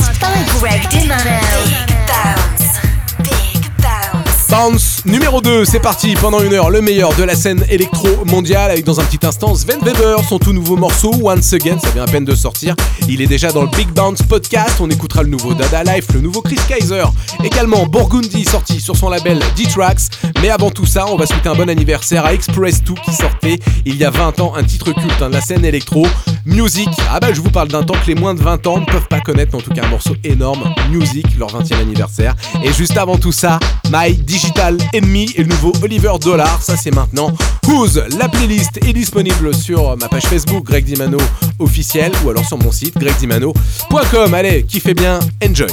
By Greg Dimano. Bounce. Numéro 2, c'est parti pendant une heure, le meilleur de la scène électro mondiale avec dans un petit instant Sven Weber, son tout nouveau morceau Once Again, ça vient à peine de sortir. Il est déjà dans le Big Bounce podcast, on écoutera le nouveau Dada Life, le nouveau Chris Kaiser, également Burgundy sorti sur son label D-Tracks. Mais avant tout ça, on va souhaiter un bon anniversaire à Express 2 qui sortait il y a 20 ans un titre culte hein, de la scène électro, Music. Ah bah je vous parle d'un temps que les moins de 20 ans ne peuvent pas connaître, en tout cas un morceau énorme, Music, leur 20e anniversaire. Et juste avant tout ça, My Digital Enemy et le nouveau Oliver Dollar, ça c'est maintenant. Who's La playlist est disponible sur ma page Facebook Greg Dimano officiel ou alors sur mon site gregdimano.com. Allez, kiffez bien, enjoy.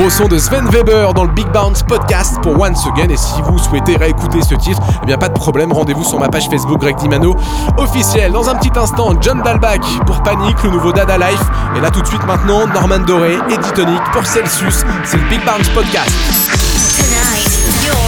Gros son de Sven Weber dans le Big Bounce podcast pour Once Again. Et si vous souhaitez réécouter ce titre, eh bien pas de problème, rendez-vous sur ma page Facebook Greg Dimano officiel. Dans un petit instant, John Dalbach pour Panic, le nouveau Dada Life. Et là tout de suite maintenant, Norman Doré et Ditonic pour Celsius. C'est le Big Bounce podcast. Tonight, you're.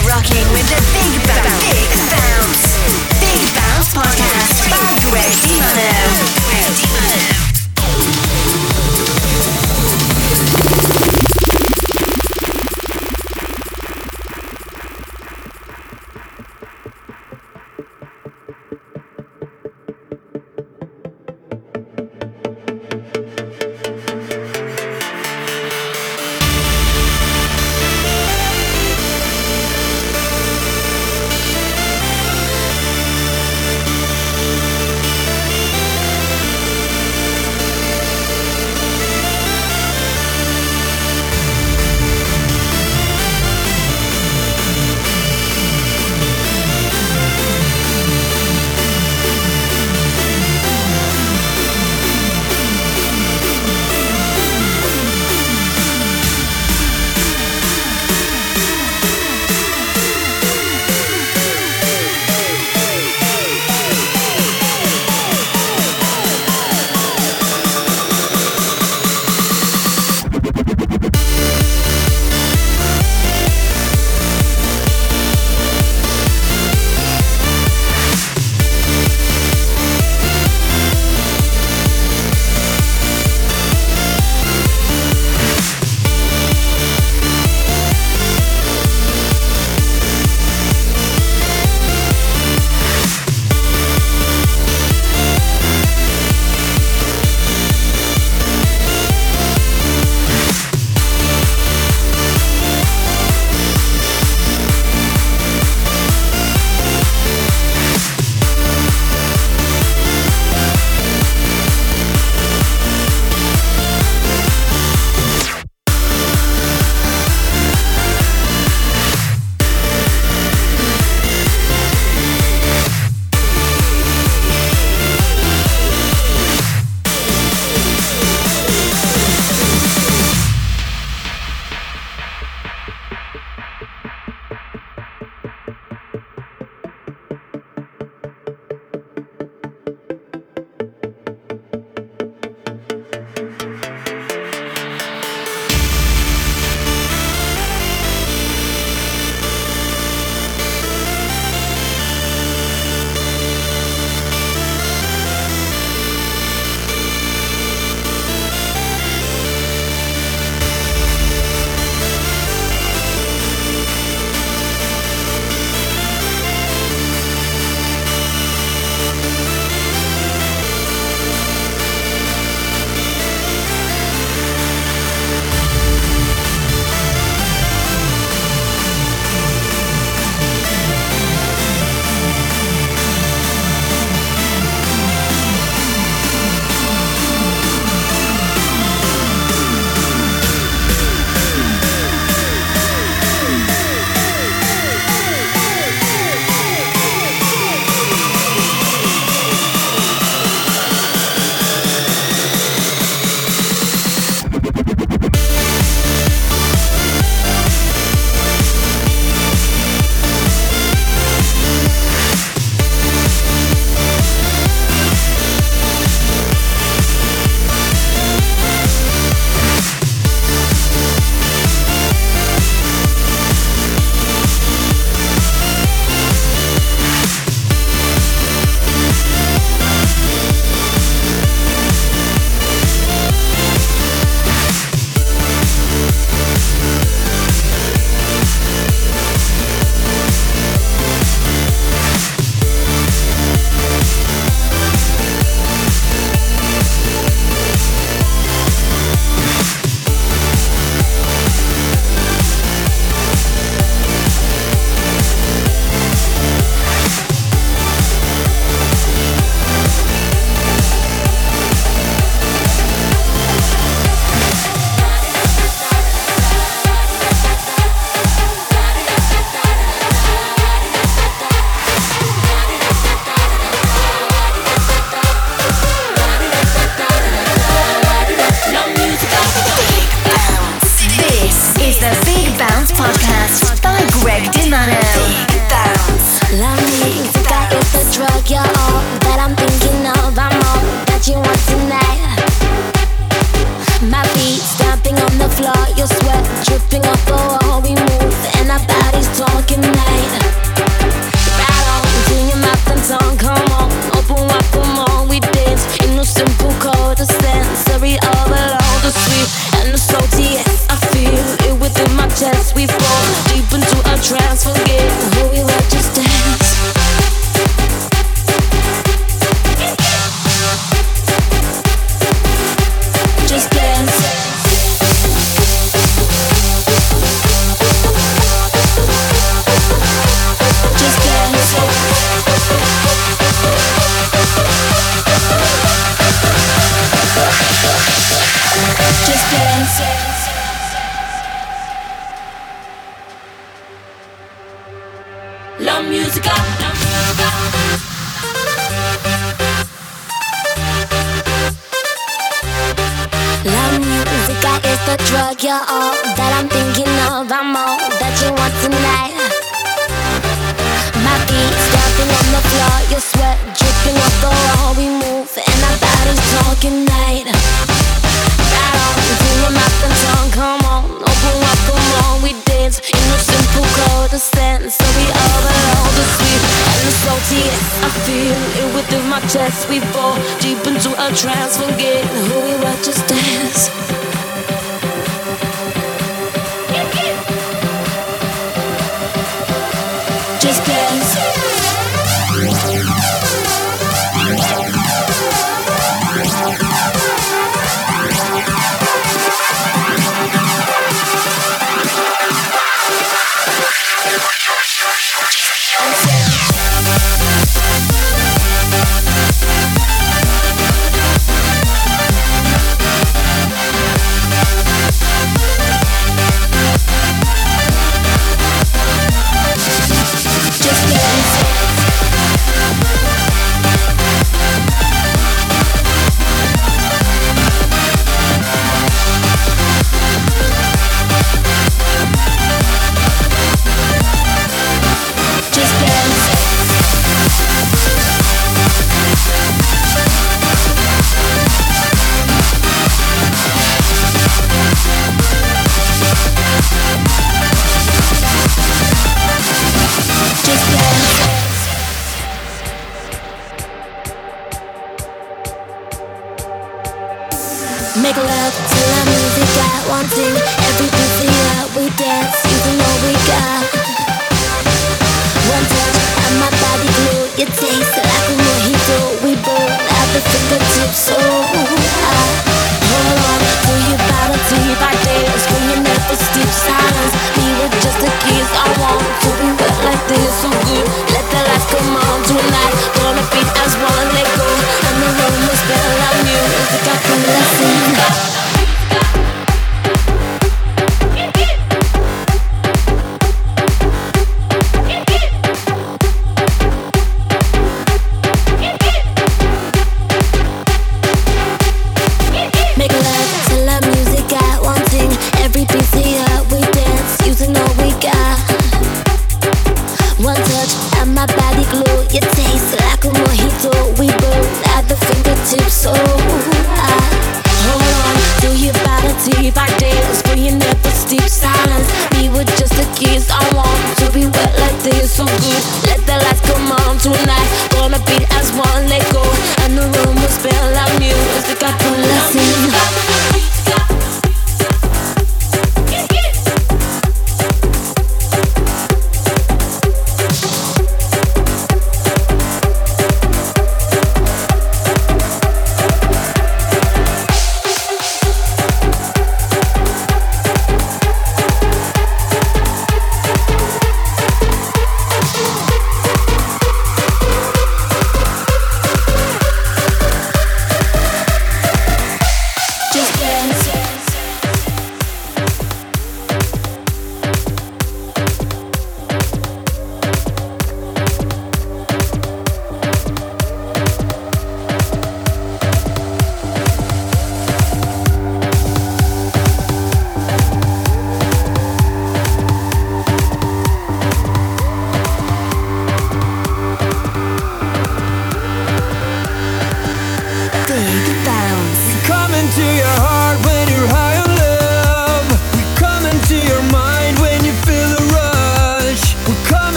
You're all that I'm thinking of. I'm all that you want tonight. My feet stamping on the floor, your sweat dripping off the wall. We move and our bodies talking night. Right on, do your mouth and tongue. Come on, open up, come on. We dance in no simple code to stand. So we overload the sweet and the salty. I feel it within my chest. We fall deep into a trance, forget who we were, just dance. Make love to the music I want to Every beat here we dance using all we got. One touch and my body glue You taste like a mojito. We both at the fingertips So I hold on to your bottle Deep ideas When you never steep silence. Me with just the keys, I want to be wet like this So good. Let the lights come on.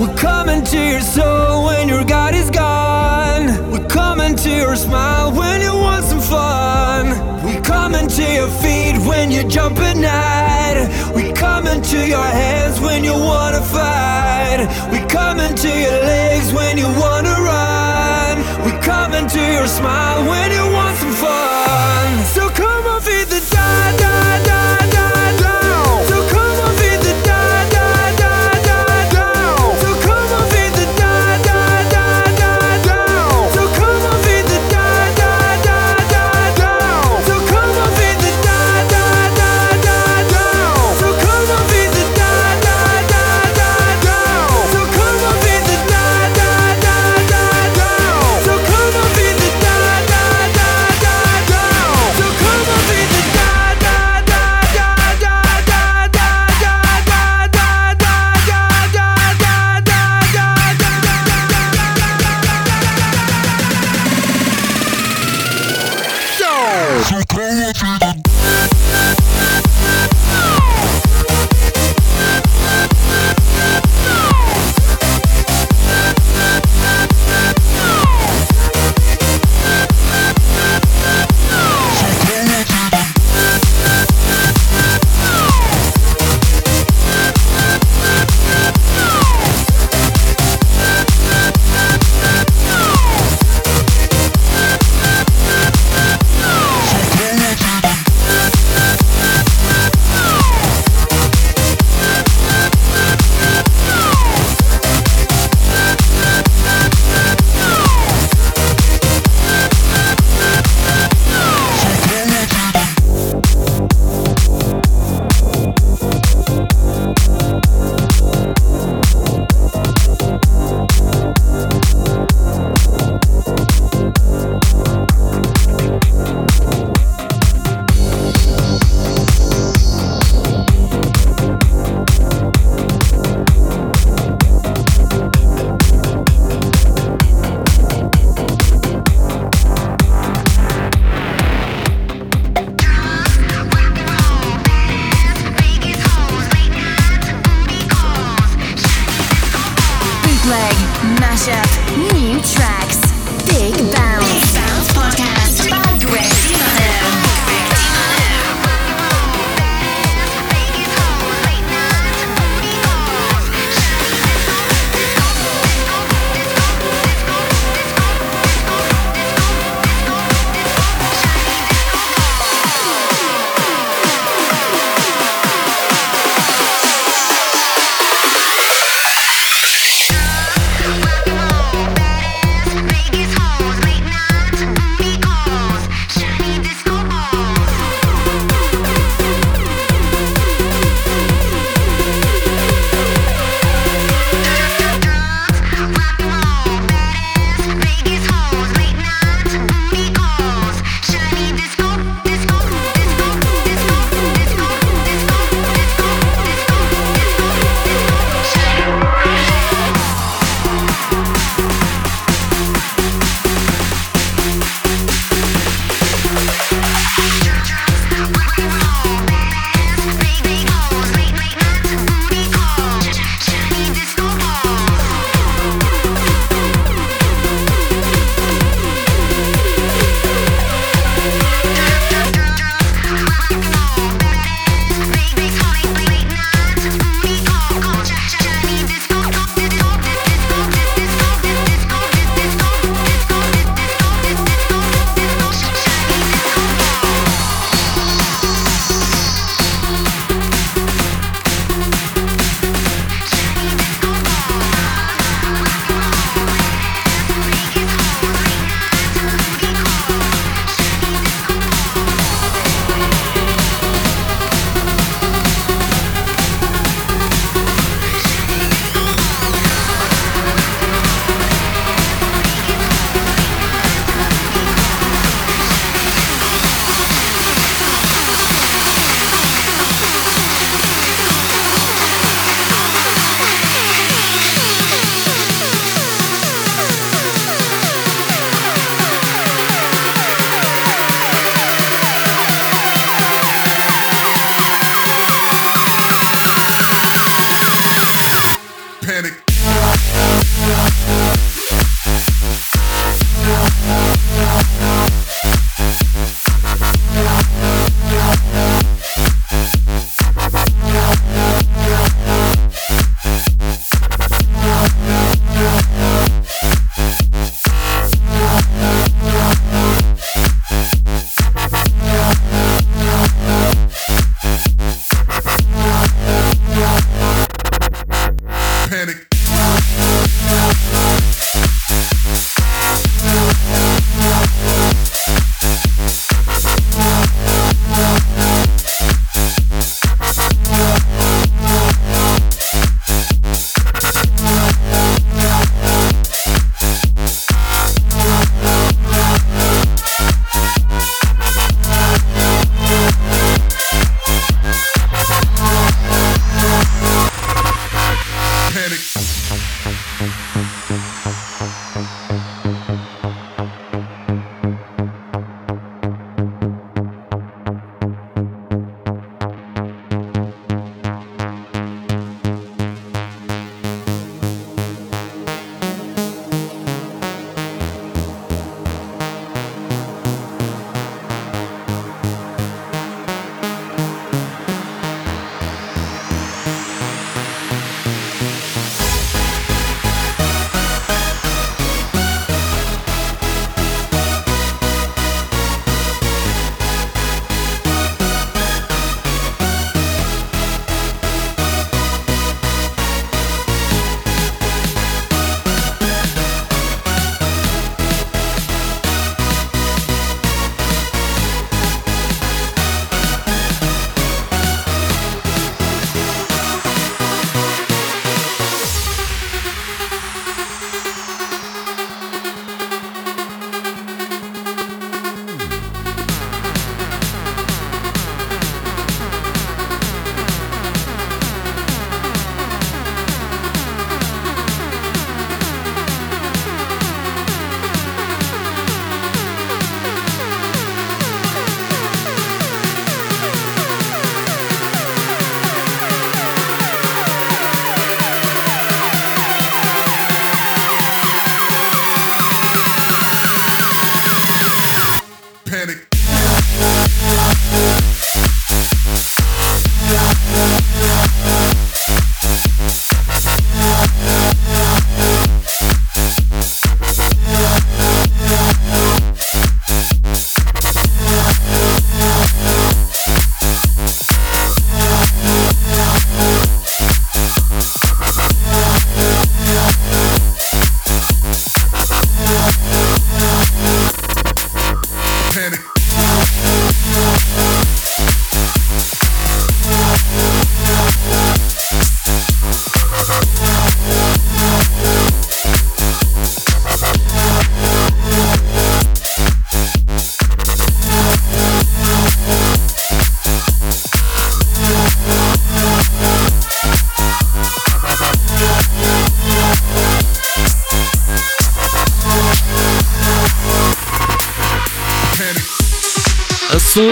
We're coming to your soul when your God is gone. We're coming to your smile when you want some fun. We're coming to your feet when you jump at night. We're coming to your hands when you wanna fight. We're coming to your legs when you wanna run. We're coming to your smile when you want some fun.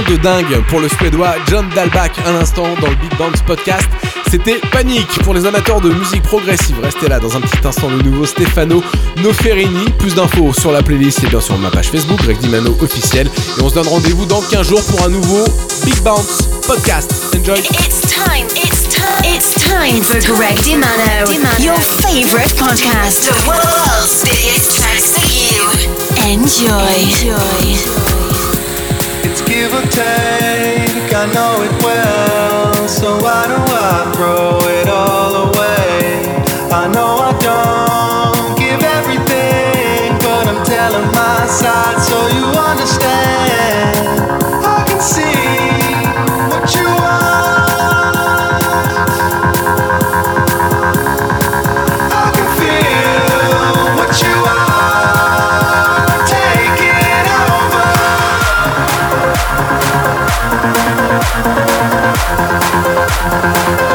De dingue pour le suédois John Dalbach un instant dans le Big Bounce podcast. C'était Panique pour les amateurs de musique progressive. Restez là dans un petit instant le nouveau Stefano Noferini. Plus d'infos sur la playlist et bien sûr ma page Facebook Greg Dimano officiel. Et on se donne rendez-vous dans 15 jours pour un nouveau Big Bounce podcast. Enjoy. It's time, it's time, it's time for Greg Dimano, your favorite podcast. The world's biggest tracks for you. Enjoy. Enjoy. take, I know it well, so I don't. Bye.